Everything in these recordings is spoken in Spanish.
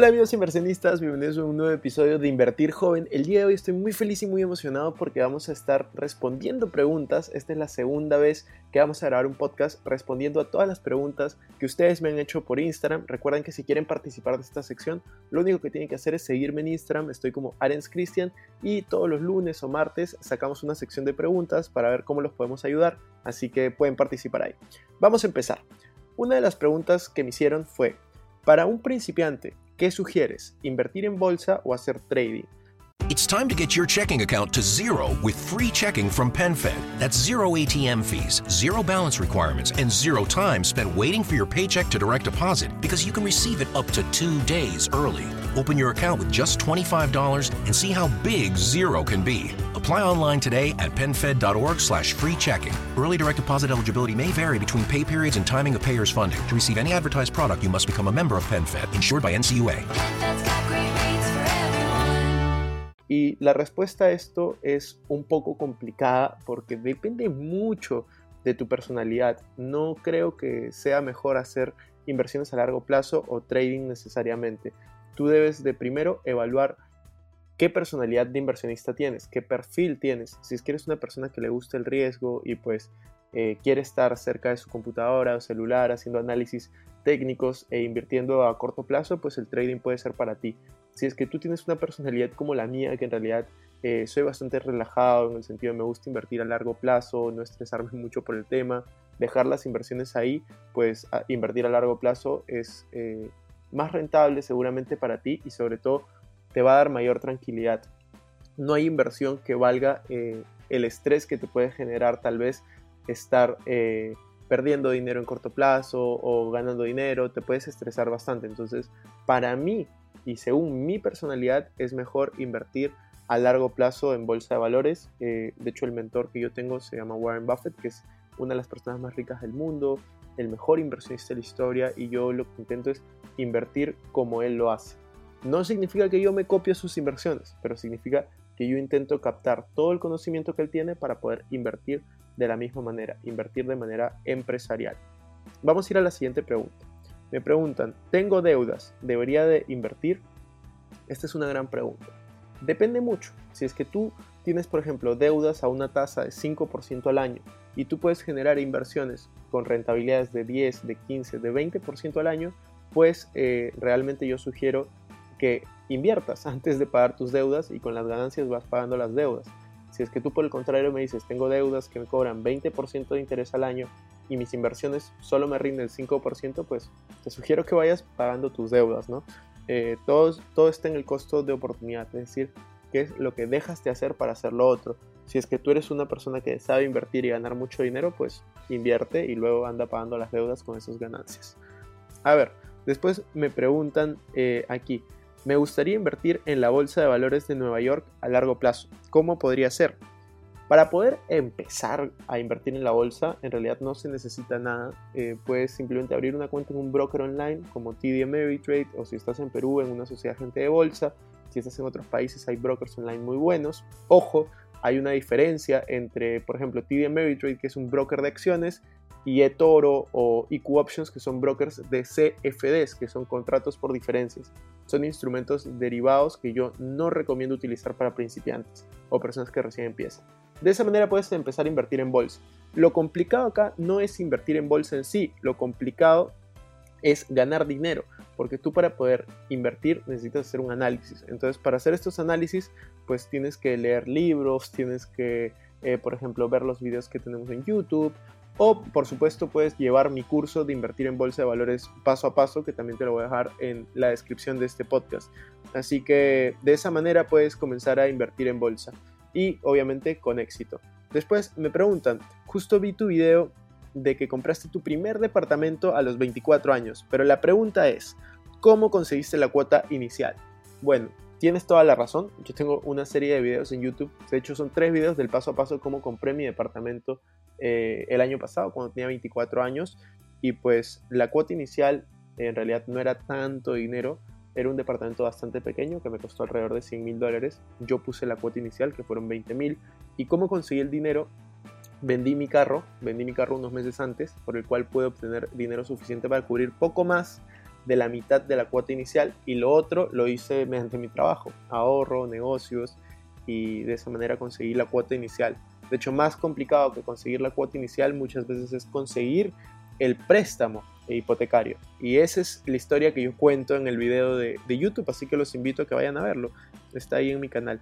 Hola amigos inversionistas, bienvenidos a un nuevo episodio de Invertir Joven. El día de hoy estoy muy feliz y muy emocionado porque vamos a estar respondiendo preguntas. Esta es la segunda vez que vamos a grabar un podcast respondiendo a todas las preguntas que ustedes me han hecho por Instagram. Recuerden que si quieren participar de esta sección, lo único que tienen que hacer es seguirme en Instagram. Estoy como Arens Christian y todos los lunes o martes sacamos una sección de preguntas para ver cómo los podemos ayudar. Así que pueden participar ahí. Vamos a empezar. Una de las preguntas que me hicieron fue, para un principiante, ¿Qué sugieres? ¿Invertir en bolsa o hacer trading? It's time to get your checking account to zero with free checking from PenFed. That's zero ATM fees, zero balance requirements, and zero time spent waiting for your paycheck to direct deposit because you can receive it up to two days early. Open your account with just $25 and see how big zero can be. Apply online today at PenFed.org slash free checking. Early direct deposit eligibility may vary between pay periods and timing of payer's funding. To receive any advertised product, you must become a member of PenFed, insured by NCUA. Y la respuesta a esto es un poco complicada porque depende mucho de tu personalidad. No creo que sea mejor hacer inversiones a largo plazo o trading necesariamente. Tú debes de primero evaluar qué personalidad de inversionista tienes, qué perfil tienes. Si es que eres una persona que le gusta el riesgo y pues eh, quiere estar cerca de su computadora o celular haciendo análisis técnicos e invirtiendo a corto plazo, pues el trading puede ser para ti. Si es que tú tienes una personalidad como la mía, que en realidad eh, soy bastante relajado en el sentido de me gusta invertir a largo plazo, no estresarme mucho por el tema, dejar las inversiones ahí, pues invertir a largo plazo es eh, más rentable seguramente para ti y sobre todo te va a dar mayor tranquilidad. No hay inversión que valga eh, el estrés que te puede generar tal vez estar perdiendo dinero en corto plazo o ganando dinero, te puedes estresar bastante. Entonces, para mí y según mi personalidad es mejor invertir a largo plazo en bolsa de valores. Eh, de hecho, el mentor que yo tengo se llama Warren Buffett, que es una de las personas más ricas del mundo, el mejor inversionista de la historia y yo lo que intento es invertir como él lo hace. No significa que yo me copie sus inversiones, pero significa que yo intento captar todo el conocimiento que él tiene para poder invertir de la misma manera, invertir de manera empresarial. Vamos a ir a la siguiente pregunta. Me preguntan, ¿tengo deudas? ¿Debería de invertir? Esta es una gran pregunta. Depende mucho. Si es que tú tienes, por ejemplo, deudas a una tasa de 5% al año y tú puedes generar inversiones con rentabilidades de 10, de 15, de 20% al año, pues eh, realmente yo sugiero que inviertas antes de pagar tus deudas y con las ganancias vas pagando las deudas. Si es que tú por el contrario me dices, tengo deudas que me cobran 20% de interés al año y mis inversiones solo me rinden el 5%, pues te sugiero que vayas pagando tus deudas, ¿no? Eh, todo, todo está en el costo de oportunidad, es decir, qué es lo que dejas de hacer para hacer lo otro. Si es que tú eres una persona que sabe invertir y ganar mucho dinero, pues invierte y luego anda pagando las deudas con esas ganancias. A ver, después me preguntan eh, aquí, me gustaría invertir en la Bolsa de Valores de Nueva York a largo plazo. ¿Cómo podría ser? Para poder empezar a invertir en la bolsa, en realidad no se necesita nada. Eh, puedes simplemente abrir una cuenta en un broker online como TD Ameritrade o si estás en Perú en una sociedad agente de bolsa. Si estás en otros países hay brokers online muy buenos. Ojo, hay una diferencia entre, por ejemplo, TD Ameritrade, que es un broker de acciones, y eToro o IQ Options, que son brokers de CFDs, que son contratos por diferencias. Son instrumentos derivados que yo no recomiendo utilizar para principiantes o personas que recién empiezan. De esa manera puedes empezar a invertir en bolsa. Lo complicado acá no es invertir en bolsa en sí, lo complicado es ganar dinero, porque tú para poder invertir necesitas hacer un análisis. Entonces, para hacer estos análisis, pues tienes que leer libros, tienes que, eh, por ejemplo, ver los videos que tenemos en YouTube, o por supuesto puedes llevar mi curso de invertir en bolsa de valores paso a paso, que también te lo voy a dejar en la descripción de este podcast. Así que de esa manera puedes comenzar a invertir en bolsa. y obviamente con éxito. Después me preguntan, justo vi tu video de que compraste tu primer departamento a los 24 años, pero la pregunta es, ¿cómo conseguiste la cuota inicial? Bueno, tienes toda la razón, yo tengo una serie de videos en YouTube, de hecho son tres videos del paso a paso cómo compré mi departamento eh, el año pasado, cuando tenía 24 años, y pues la cuota inicial en realidad no era tanto dinero, era un departamento bastante pequeño que me costó alrededor de 100 mil dólares. Yo puse la cuota inicial que fueron 20 mil. ¿Y cómo conseguí el dinero? Vendí mi carro, vendí mi carro unos meses antes, por el cual pude obtener dinero suficiente para cubrir poco más de la mitad de la cuota inicial y lo otro lo hice mediante mi trabajo, ahorro, negocios y de esa manera conseguí la cuota inicial. De hecho, más complicado que conseguir la cuota inicial muchas veces es conseguir el préstamo hipotecario. Y esa es la historia que yo cuento en el video de, de, YouTube, así que los invito a que vayan a verlo. Está ahí en mi canal.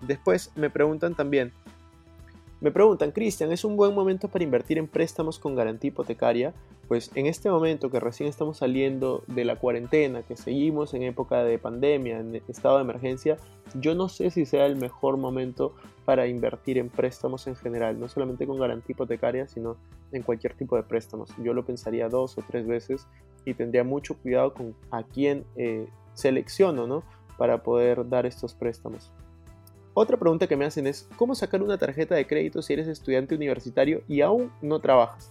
Después me preguntan también, me preguntan, Cristian, ¿es un buen momento para invertir en préstamos con garantía hipotecaria? Pues en este momento que recién estamos saliendo de la cuarentena, que seguimos en época de pandemia, en estado de emergencia, yo no sé si sea el mejor momento para invertir en préstamos en general, no solamente con garantía hipotecaria, sino en cualquier tipo de préstamos. Yo lo pensaría dos o tres veces y tendría mucho cuidado con a quién eh, selecciono, ¿no? Para poder dar estos préstamos. Otra pregunta que me hacen es, ¿cómo sacar una tarjeta de crédito si eres estudiante universitario y aún no trabajas?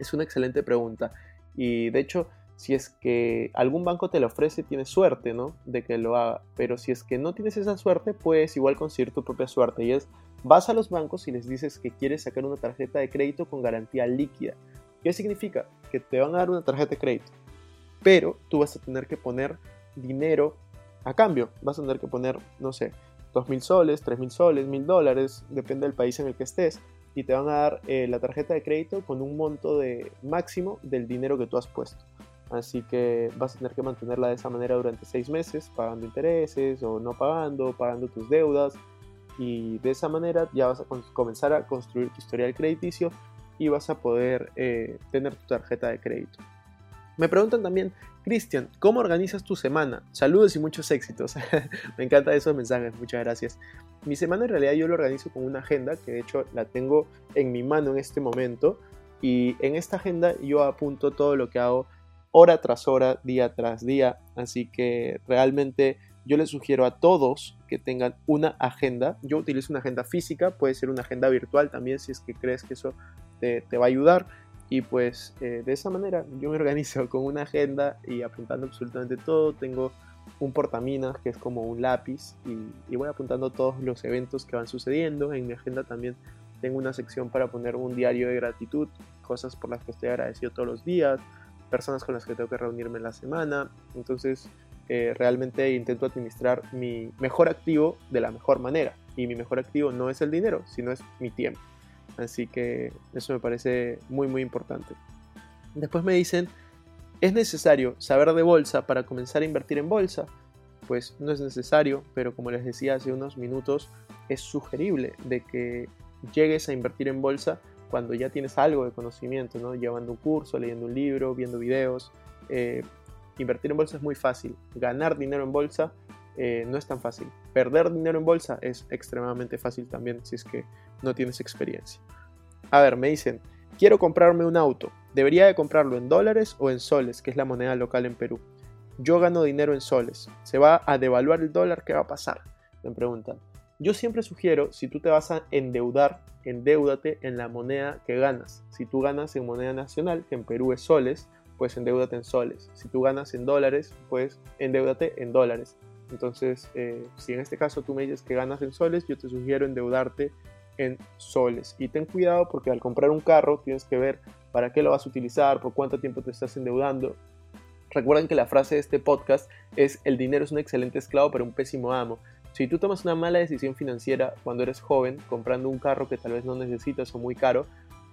Es una excelente pregunta. Y de hecho, si es que algún banco te lo ofrece, tienes suerte, ¿no? De que lo haga. Pero si es que no tienes esa suerte, puedes igual conseguir tu propia suerte. Y es, vas a los bancos y les dices que quieres sacar una tarjeta de crédito con garantía líquida. ¿Qué significa? Que te van a dar una tarjeta de crédito. Pero tú vas a tener que poner dinero a cambio. Vas a tener que poner, no sé, 2.000 soles, 3.000 soles, 1.000 dólares, depende del país en el que estés, y te van a dar eh, la tarjeta de crédito con un monto de máximo del dinero que tú has puesto. Así que vas a tener que mantenerla de esa manera durante 6 meses, pagando intereses o no pagando, pagando tus deudas, y de esa manera ya vas a comenzar a construir tu historial crediticio y vas a poder eh, tener tu tarjeta de crédito. Me preguntan también, Cristian, ¿cómo organizas tu semana? Saludos y muchos éxitos. Me encantan esos mensajes, muchas gracias. Mi semana en realidad yo lo organizo con una agenda, que de hecho la tengo en mi mano en este momento. Y en esta agenda yo apunto todo lo que hago hora tras hora, día tras día. Así que realmente yo les sugiero a todos que tengan una agenda. Yo utilizo una agenda física, puede ser una agenda virtual también si es que crees que eso te, te va a ayudar. Y pues eh, de esa manera yo me organizo con una agenda y apuntando absolutamente todo. Tengo un portaminas que es como un lápiz y, voy apuntando todos los eventos que van sucediendo. En mi agenda también tengo una sección para poner un diario de gratitud, cosas por las que estoy agradecido todos los días, personas con las que tengo que reunirme en la semana. Entonces eh, realmente intento administrar mi mejor activo de la mejor manera. Y mi mejor activo no es el dinero, sino es mi tiempo. Así que eso me parece muy muy importante. Después me dicen, ¿es necesario saber de bolsa para comenzar a invertir en bolsa? Pues no es necesario, pero como les decía hace unos minutos, es sugerible de que llegues a invertir en bolsa cuando ya tienes algo de conocimiento, ¿no? Llevando un curso, leyendo un libro, viendo videos. Eh, invertir en bolsa es muy fácil. Ganar dinero en bolsa eh, no es tan fácil. Perder dinero en bolsa es extremadamente fácil también si es que no tienes experiencia. A ver, me dicen, quiero comprarme un auto. ¿Debería de comprarlo en dólares o en soles, que es la moneda local en Perú? Yo gano dinero en soles. ¿Se va a devaluar el dólar? ¿Qué va a pasar? Me preguntan. Yo siempre sugiero, si tú te vas a endeudar, endeudate en la moneda que ganas. Si tú ganas en moneda nacional, que en Perú es soles, pues endeudate en soles. Si tú ganas en dólares, pues endeudate en dólares. Entonces, eh, si en este caso tú me dices que ganas en soles, yo te sugiero endeudarte en soles. Y ten cuidado porque al comprar un carro tienes que ver para qué lo vas a utilizar, por cuánto tiempo te estás endeudando. Recuerden que la frase de este podcast es el dinero es un excelente esclavo pero un pésimo amo. Si tú tomas una mala decisión financiera cuando eres joven, comprando un carro que tal vez no necesitas o muy caro,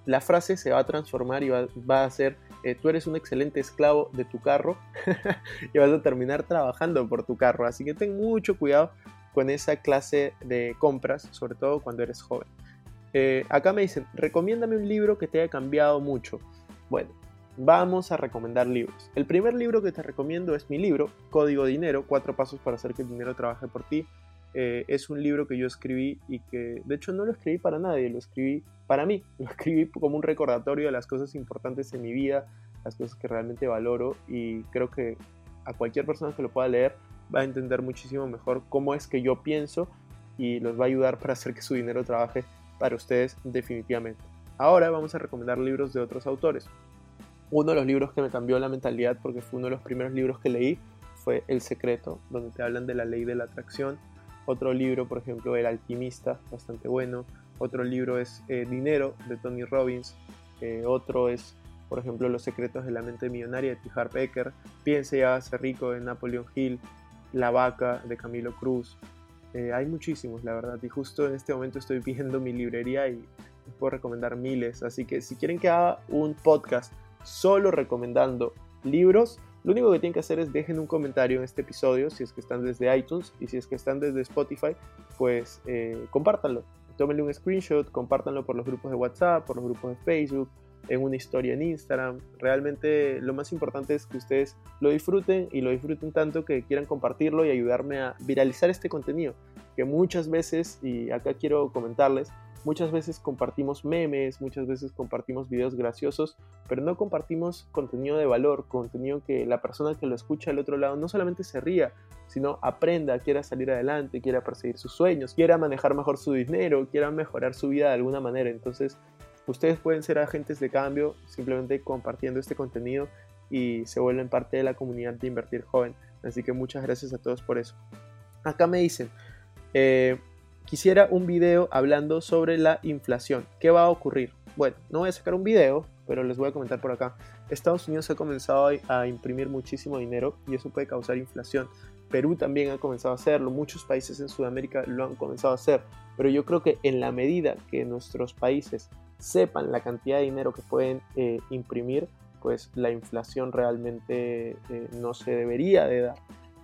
la frase se va a transformar y va, a ser eh, tú eres un excelente esclavo de tu carro y vas a terminar trabajando por tu carro. Así que ten mucho cuidado con esa clase de compras, sobre todo cuando eres joven. Eh, acá me dicen, recomiéndame un libro que te haya cambiado mucho. Bueno, vamos a recomendar libros. El primer libro que te recomiendo es mi libro, Código Dinero, cuatro pasos para hacer que el dinero trabaje por ti. eh, es un libro que yo escribí y que de hecho no lo escribí para nadie, lo escribí para mí, lo escribí como un recordatorio de las cosas importantes en mi vida, las cosas que realmente valoro y creo que a cualquier persona que lo pueda leer va a entender muchísimo mejor cómo es que yo pienso y los va a ayudar para hacer que su dinero trabaje para ustedes definitivamente. Ahora vamos a recomendar libros de otros autores. Uno de los libros que me cambió la mentalidad porque fue uno de los primeros libros que leí fue El Secreto, donde te hablan de la ley de la atracción. Otro libro, por ejemplo, El Alquimista, bastante bueno. Otro libro es eh, Dinero, de Tony Robbins. Eh, otro es, por ejemplo, Los secretos de la mente millonaria, de T. Harv Eker. Piense y hágase rico, de Napoleon Hill. La vaca, de Camilo Cruz. Eh, hay muchísimos, la verdad. Y justo en este momento estoy viendo mi librería y les puedo recomendar miles. Así que si quieren que haga un podcast solo recomendando libros, lo único que tienen que hacer es dejen un comentario en este episodio si es que están desde iTunes y si es que están desde Spotify, pues eh, compártanlo. Tómenle un screenshot, compártanlo por los grupos de WhatsApp, por los grupos de Facebook, en una historia en Instagram. Realmente lo más importante es que ustedes lo disfruten y lo disfruten tanto que quieran compartirlo y ayudarme a viralizar este contenido. Que muchas veces, y acá quiero comentarles, Muchas veces compartimos memes, muchas veces compartimos videos graciosos, pero no compartimos contenido de valor, contenido que la persona que lo escucha al otro lado no solamente se ría, sino aprenda, quiera salir adelante, quiera perseguir sus sueños, quiera manejar mejor su dinero, quiera mejorar su vida de alguna manera. Entonces, ustedes pueden ser agentes de cambio simplemente compartiendo este contenido y se vuelven parte de la comunidad de Invertir Joven. Así que muchas gracias a todos por eso. Acá me dicen, eh, quisiera un video hablando sobre la inflación. ¿Qué va a ocurrir? Bueno, no voy a sacar un video, pero les voy a comentar por acá. Estados Unidos ha comenzado a imprimir muchísimo dinero y eso puede causar inflación. Perú también ha comenzado a hacerlo, muchos países en Sudamérica lo han comenzado a hacer, pero yo creo que en la medida que nuestros países sepan la cantidad de dinero que pueden eh, imprimir, pues la inflación realmente eh, no se debería de dar.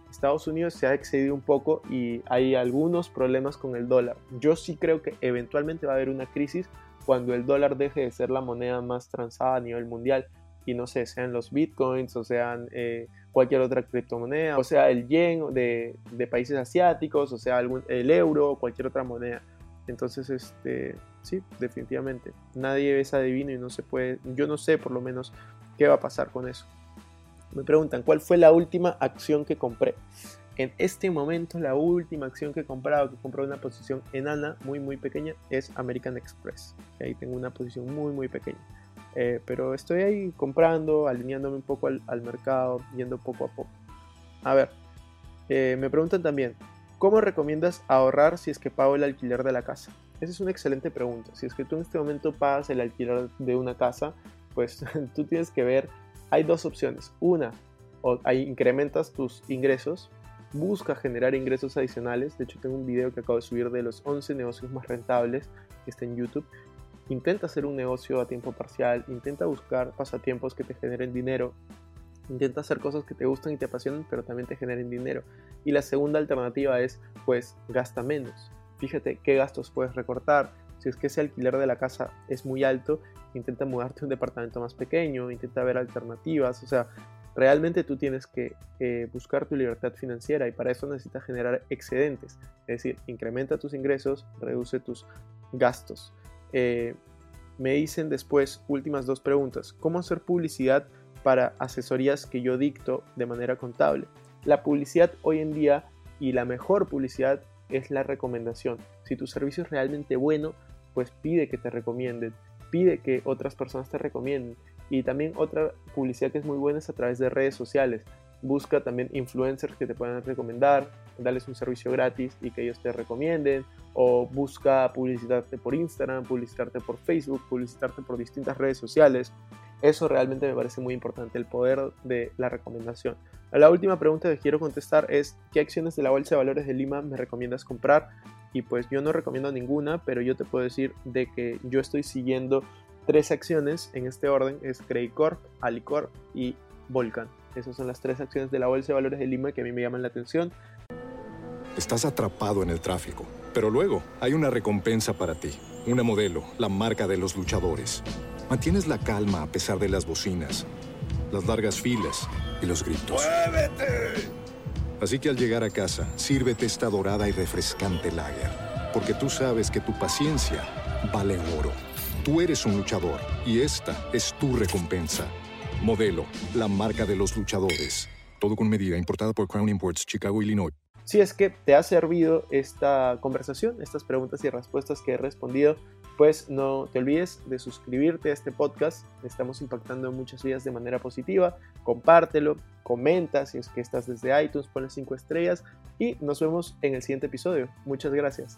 Estados Unidos se ha excedido un poco y hay algunos problemas con el dólar. Yo sí creo que eventualmente va a haber una crisis cuando el dólar deje de ser la moneda más transada a nivel mundial y no sé, sean los bitcoins o sean eh, cualquier otra criptomoneda, o sea el yen de, países asiáticos, o sea el euro o cualquier otra moneda. Entonces, este, sí, definitivamente. Nadie es adivino y no se puede, yo no sé por lo menos qué va a pasar con eso. Me preguntan, ¿cuál fue la última acción que compré? En este momento, la última acción que he comprado, que compré una posición enana, muy, muy pequeña, es American Express. Ahí tengo una posición muy, muy pequeña. Eh, pero estoy ahí comprando, alineándome un poco al, mercado, yendo poco a poco. A ver, eh, me preguntan también, ¿cómo recomiendas ahorrar si es que pago el alquiler de la casa? Esa es una excelente pregunta. Si es que tú en este momento pagas el alquiler de una casa, pues tú tienes que ver hay dos opciones. Una, o ahí incrementas tus ingresos, busca generar ingresos adicionales. De hecho, tengo un video que acabo de subir de los 11 negocios más rentables que está en YouTube. Intenta hacer un negocio a tiempo parcial, intenta buscar pasatiempos que te generen dinero, intenta hacer cosas que te gustan y te apasionan, pero también te generen dinero. Y la segunda alternativa es, pues, gasta menos. Fíjate qué gastos puedes recortar. Si es que ese alquiler de la casa es muy alto, intenta mudarte a un departamento más pequeño, intenta ver alternativas, o sea, realmente tú tienes que buscar tu libertad financiera y para eso necesitas generar excedentes, es decir, incrementa tus ingresos, reduce tus gastos. Eh, me dicen después últimas dos preguntas, ¿cómo hacer publicidad para asesorías que yo dicto de manera contable? La publicidad hoy en día y la mejor publicidad es la recomendación. Si tu servicio es realmente bueno, pues pide que te recomienden pide que otras personas te recomienden. Y también otra publicidad que es muy buena es a través de redes sociales. Busca también influencers que te puedan recomendar, darles un servicio gratis y que ellos te recomienden. O busca publicitarte por Instagram, publicitarte por Facebook, publicitarte por distintas redes sociales. Eso realmente me parece muy importante, el poder de la recomendación. La última pregunta que quiero contestar es, ¿qué acciones de la Bolsa de Valores de Lima me recomiendas comprar? y pues yo no recomiendo ninguna, pero yo te puedo decir de que yo estoy siguiendo tres acciones en este orden, es Credicorp, Alicorp y Volcan. Esas son las tres acciones de la Bolsa de Valores de Lima que a mí me llaman la atención. Estás atrapado en el tráfico, pero luego hay una recompensa para ti, una modelo, la marca de los luchadores. Mantienes la calma a pesar de las bocinas, las largas filas y los gritos. ¡Muévete! Así que al llegar a casa, sírvete esta dorada y refrescante lager, porque tú sabes que tu paciencia vale oro. Tú eres un luchador y esta es tu recompensa. Modelo, la marca de los luchadores. Todo con medida, importada por Crown Imports, Chicago, Illinois. Si es que te ha servido esta conversación, estas preguntas y respuestas que he respondido, pues no te olvides de suscribirte a este podcast. Estamos impactando en muchas vidas de manera positiva. Compártelo, comenta si es que estás desde iTunes, ponle 5 estrellas y nos vemos en el siguiente episodio. Muchas gracias.